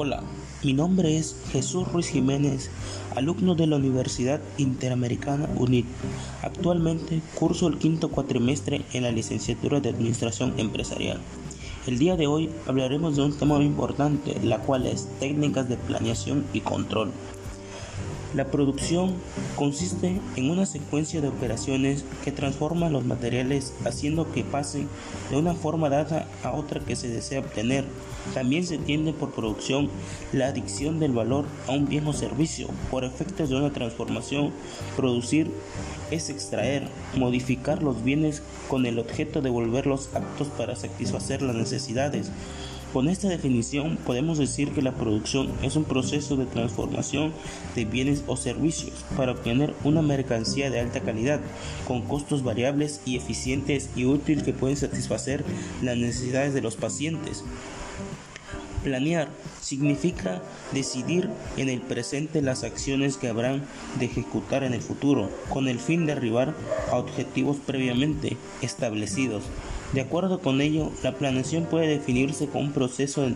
Hola, mi nombre es Jesús Ruiz Jiménez, alumno de la Universidad Interamericana UNIT. Actualmente curso el quinto cuatrimestre en la licenciatura de Administración Empresarial. El día de hoy hablaremos de un tema muy importante, la cual es técnicas de planeación y control. La producción consiste en una secuencia de operaciones que transforman los materiales haciendo que pasen de una forma dada a otra que se desea obtener. También se entiende por producción la adicción del valor a un bien o servicio por efectos de una transformación. Producir es extraer, modificar los bienes con el objeto de volverlos aptos para satisfacer las necesidades con esta definición podemos decir que la producción es un proceso de transformación de bienes o servicios para obtener una mercancía de alta calidad, con costos variables y eficientes y útil que pueden satisfacer las necesidades de los pacientes. Planear significa decidir en el presente las acciones que habrán de ejecutar en el futuro, con el fin de arribar a objetivos previamente establecidos. De acuerdo con ello, la planeación puede definirse como un proceso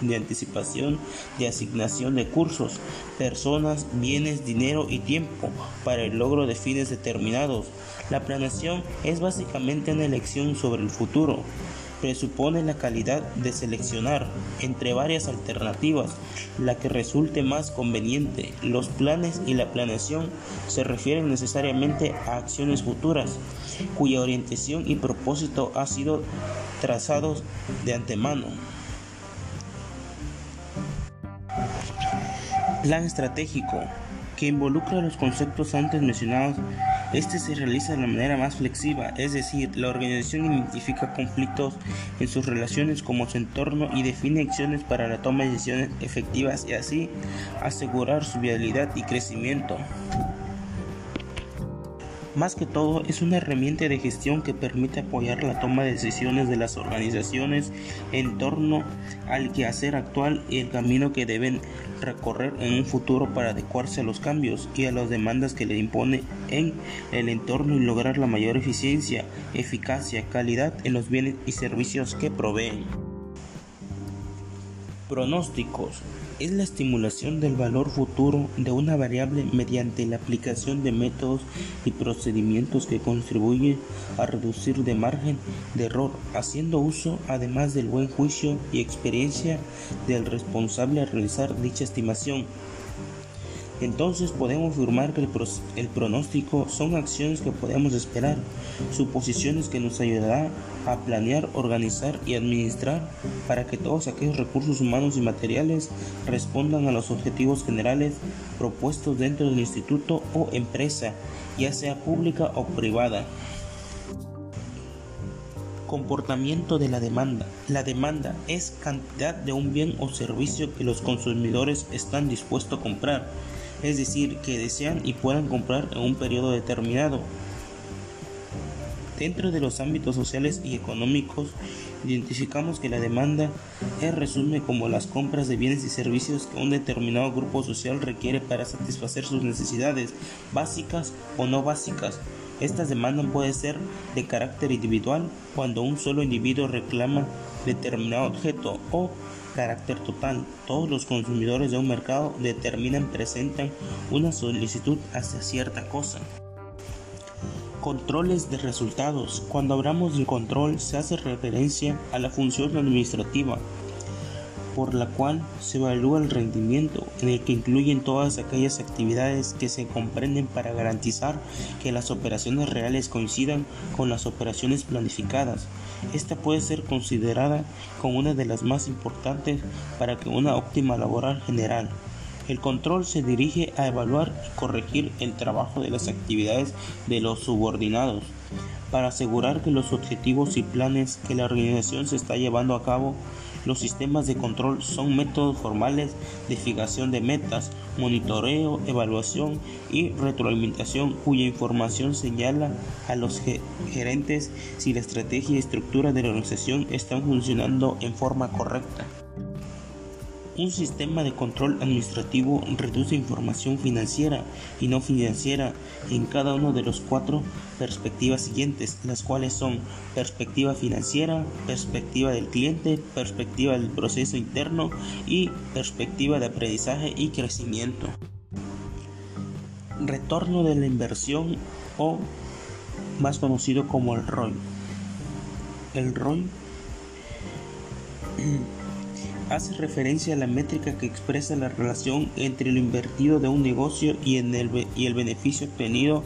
de anticipación de asignación de cursos, personas, bienes, dinero y tiempo para el logro de fines determinados. La planeación es básicamente una elección sobre el futuro presupone la calidad de seleccionar entre varias alternativas la que resulte más conveniente. Los planes y la planeación se refieren necesariamente a acciones futuras cuya orientación y propósito ha sido trazados de antemano. Plan estratégico que involucra los conceptos antes mencionados este se realiza de la manera más flexiva, es decir, la organización identifica conflictos en sus relaciones como su entorno y define acciones para la toma de decisiones efectivas y así asegurar su viabilidad y crecimiento. Más que todo, es una herramienta de gestión que permite apoyar la toma de decisiones de las organizaciones en torno al quehacer actual y el camino que deben recorrer en un futuro para adecuarse a los cambios y a las demandas que le impone en el entorno y lograr la mayor eficiencia, eficacia, calidad en los bienes y servicios que proveen. Pronósticos es la estimulación del valor futuro de una variable mediante la aplicación de métodos y procedimientos que contribuyen a reducir de margen de error, haciendo uso además del buen juicio y experiencia del responsable a realizar dicha estimación. Entonces podemos afirmar que el, pronóstico son acciones que podemos esperar, suposiciones que nos ayudarán a planear, organizar y administrar para que todos aquellos recursos humanos y materiales respondan a los objetivos generales propuestos dentro del instituto o empresa, ya sea pública o privada. Comportamiento de la demanda. La demanda es cantidad de un bien o servicio que los consumidores están dispuestos a comprar es decir, que desean y puedan comprar en un periodo determinado. Dentro de los ámbitos sociales y económicos, identificamos que la demanda es resume como las compras de bienes y servicios que un determinado grupo social requiere para satisfacer sus necesidades básicas o no básicas. Estas demandas pueden ser de carácter individual cuando un solo individuo reclama determinado objeto o carácter total. Todos los consumidores de un mercado determinan, presentan una solicitud hacia cierta cosa. Controles de resultados. Cuando hablamos de control se hace referencia a la función administrativa por la cual se evalúa el rendimiento, en el que incluyen todas aquellas actividades que se comprenden para garantizar que las operaciones reales coincidan con las operaciones planificadas. Esta puede ser considerada como una de las más importantes para que una óptima laboral general. El control se dirige a evaluar y corregir el trabajo de las actividades de los subordinados para asegurar que los objetivos y planes que la organización se está llevando a cabo los sistemas de control son métodos formales de fijación de metas, monitoreo, evaluación y retroalimentación cuya información señala a los gerentes si la estrategia y estructura de la organización están funcionando en forma correcta. Un sistema de control administrativo reduce información financiera y no financiera en cada uno de los cuatro perspectivas siguientes, las cuales son perspectiva financiera, perspectiva del cliente, perspectiva del proceso interno y perspectiva de aprendizaje y crecimiento. Retorno de la inversión o más conocido como el ROI. El ROI hace referencia a la métrica que expresa la relación entre lo invertido de un negocio y, el, y el beneficio obtenido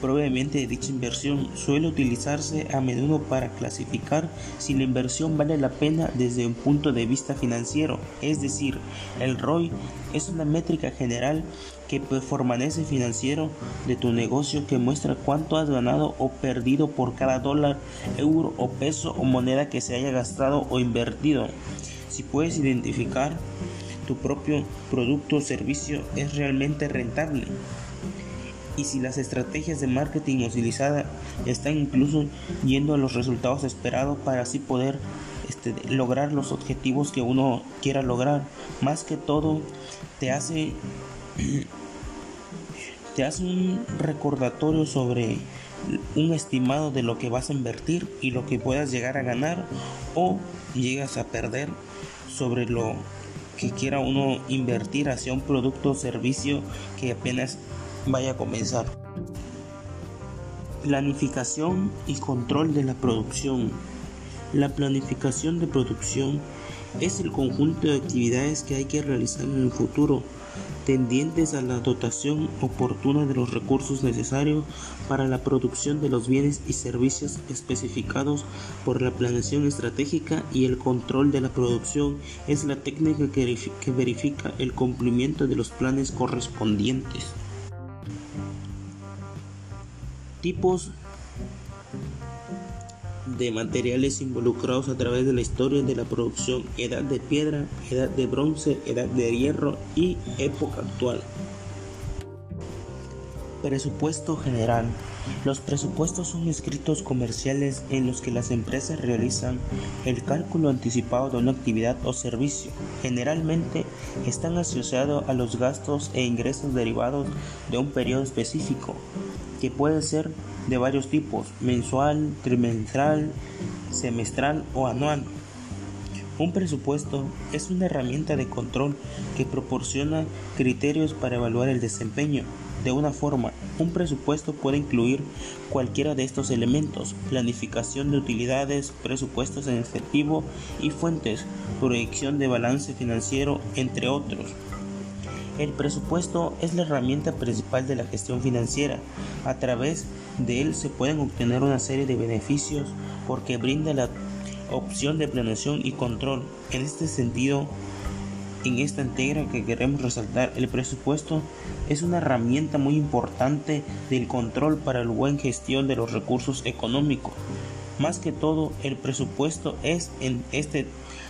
probablemente de dicha inversión. Suele utilizarse a menudo para clasificar si la inversión vale la pena desde un punto de vista financiero, es decir, el ROI es una métrica general que permanece financiero de tu negocio que muestra cuánto has ganado o perdido por cada dólar, euro o peso o moneda que se haya gastado o invertido. Si puedes identificar tu propio producto o servicio es realmente rentable y si las estrategias de marketing utilizadas están incluso yendo a los resultados esperados para así poder este, lograr los objetivos que uno quiera lograr. Más que todo te hace te hace un recordatorio sobre un estimado de lo que vas a invertir y lo que puedas llegar a ganar o llegas a perder sobre lo que quiera uno invertir hacia un producto o servicio que apenas vaya a comenzar. Planificación y control de la producción. La planificación de producción es el conjunto de actividades que hay que realizar en el futuro tendientes a la dotación oportuna de los recursos necesarios para la producción de los bienes y servicios especificados por la planeación estratégica y el control de la producción es la técnica que verifica el cumplimiento de los planes correspondientes. Tipos de materiales involucrados a través de la historia de la producción, edad de piedra, edad de bronce, edad de hierro y época actual. Presupuesto general. Los presupuestos son escritos comerciales en los que las empresas realizan el cálculo anticipado de una actividad o servicio. Generalmente están asociados a los gastos e ingresos derivados de un periodo específico, que puede ser de varios tipos, mensual, trimestral, semestral o anual. Un presupuesto es una herramienta de control que proporciona criterios para evaluar el desempeño. De una forma, un presupuesto puede incluir cualquiera de estos elementos, planificación de utilidades, presupuestos en efectivo y fuentes, proyección de balance financiero, entre otros. El presupuesto es la herramienta principal de la gestión financiera. A través de él se pueden obtener una serie de beneficios porque brinda la opción de planeación y control. En este sentido, en esta entrega que queremos resaltar, el presupuesto es una herramienta muy importante del control para la buena gestión de los recursos económicos. Más que todo, el presupuesto es en este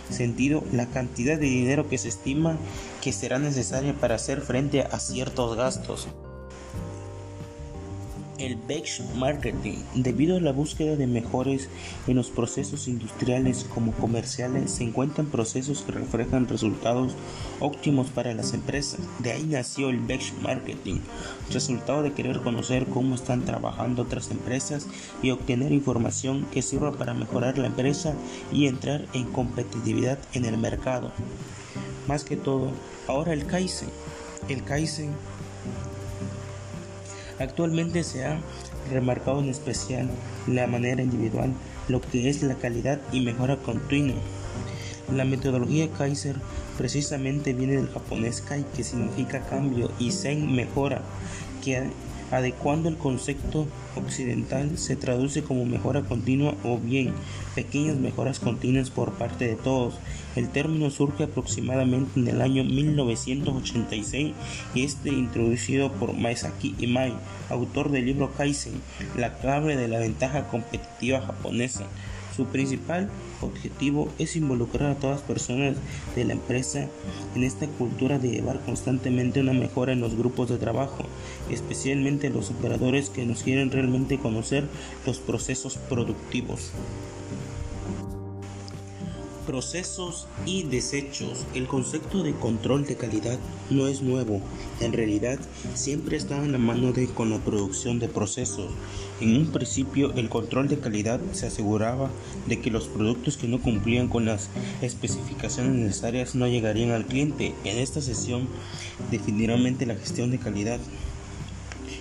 sentido la cantidad de dinero que se estima que será necesaria para hacer frente a ciertos gastos. El marketing, debido a la búsqueda de mejores en los procesos industriales como comerciales, se encuentran procesos que reflejan resultados óptimos para las empresas. De ahí nació el marketing, resultado de querer conocer cómo están trabajando otras empresas y obtener información que sirva para mejorar la empresa y entrar en competitividad en el mercado. Más que todo, ahora el Kaizen. El Kaizen Actualmente se ha remarcado en especial la manera individual, lo que es la calidad y mejora continua. La metodología Kaiser precisamente viene del japonés Kai, que significa cambio, y Zen mejora, que adecuando el concepto occidental se traduce como mejora continua o bien pequeñas mejoras continuas por parte de todos. El término surge aproximadamente en el año 1986 y es introducido por Maesaki Imai, autor del libro Kaizen, la clave de la ventaja competitiva japonesa. Su principal objetivo es involucrar a todas las personas de la empresa en esta cultura de llevar constantemente una mejora en los grupos de trabajo, especialmente los operadores que nos quieren realmente conocer los procesos productivos. Procesos y desechos. El concepto de control de calidad no es nuevo. En realidad, siempre está en la mano de con la producción de procesos. En un principio, el control de calidad se aseguraba de que los productos que no cumplían con las especificaciones necesarias no llegarían al cliente. En esta sesión, definitivamente la gestión de calidad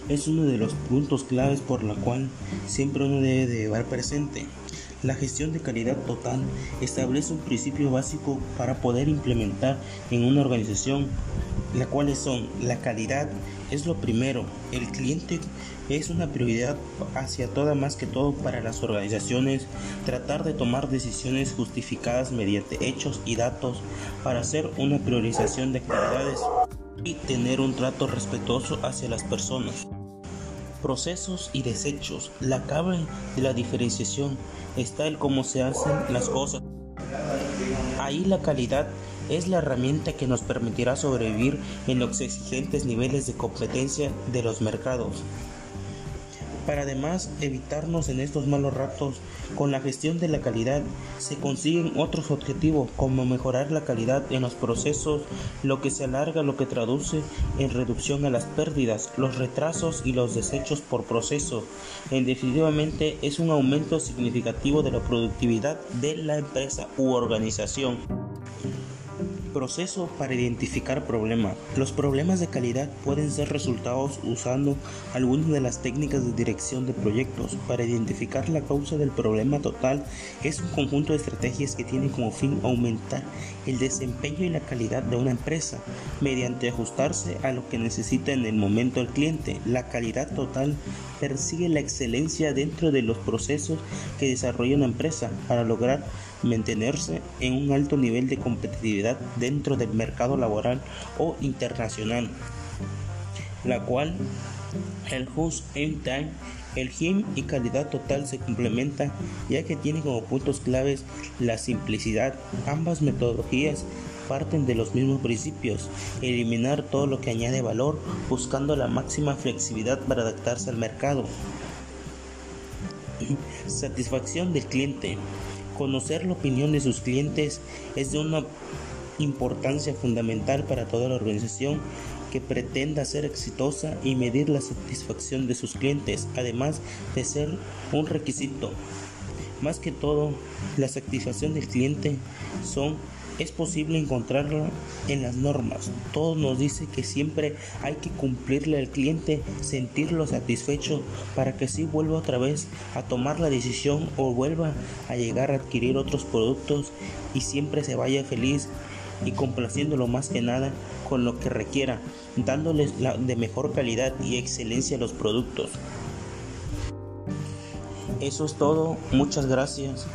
es uno de los puntos claves por la cual siempre uno debe de llevar presente. La gestión de calidad total establece un principio básico para poder implementar en una organización, la cuales son la calidad es lo primero, el cliente es una prioridad hacia toda más que todo para las organizaciones, tratar de tomar decisiones justificadas mediante hechos y datos para hacer una priorización de actividades y tener un trato respetuoso hacia las personas procesos y desechos. La clave de la diferenciación está en cómo se hacen las cosas. Ahí la calidad es la herramienta que nos permitirá sobrevivir en los exigentes niveles de competencia de los mercados para además evitarnos en estos malos ratos. Con la gestión de la calidad se consiguen otros objetivos como mejorar la calidad en los procesos, lo que se alarga, lo que traduce en reducción a las pérdidas, los retrasos y los desechos por proceso. En definitivamente es un aumento significativo de la productividad de la empresa u organización. Proceso para identificar problemas. Los problemas de calidad pueden ser resultados usando algunas de las técnicas de dirección de proyectos. Para identificar la causa del problema total es un conjunto de estrategias que tienen como fin aumentar el desempeño y la calidad de una empresa mediante ajustarse a lo que necesita en el momento el cliente. La calidad total persigue la excelencia dentro de los procesos que desarrolla una empresa para lograr mantenerse en un alto nivel de competitividad dentro del mercado laboral o internacional, la cual el Just in Time, el GIM y calidad total se complementan ya que tiene como puntos claves la simplicidad. Ambas metodologías parten de los mismos principios, eliminar todo lo que añade valor buscando la máxima flexibilidad para adaptarse al mercado. Satisfacción del cliente. Conocer la opinión de sus clientes es de una importancia fundamental para toda la organización que pretenda ser exitosa y medir la satisfacción de sus clientes, además de ser un requisito. Más que todo, la satisfacción del cliente son es posible encontrarla en las normas. Todo nos dice que siempre hay que cumplirle al cliente, sentirlo satisfecho para que sí vuelva otra vez a tomar la decisión o vuelva a llegar a adquirir otros productos y siempre se vaya feliz y complaciéndolo más que nada con lo que requiera, dándoles de mejor calidad y excelencia a los productos. Eso es todo, muchas gracias.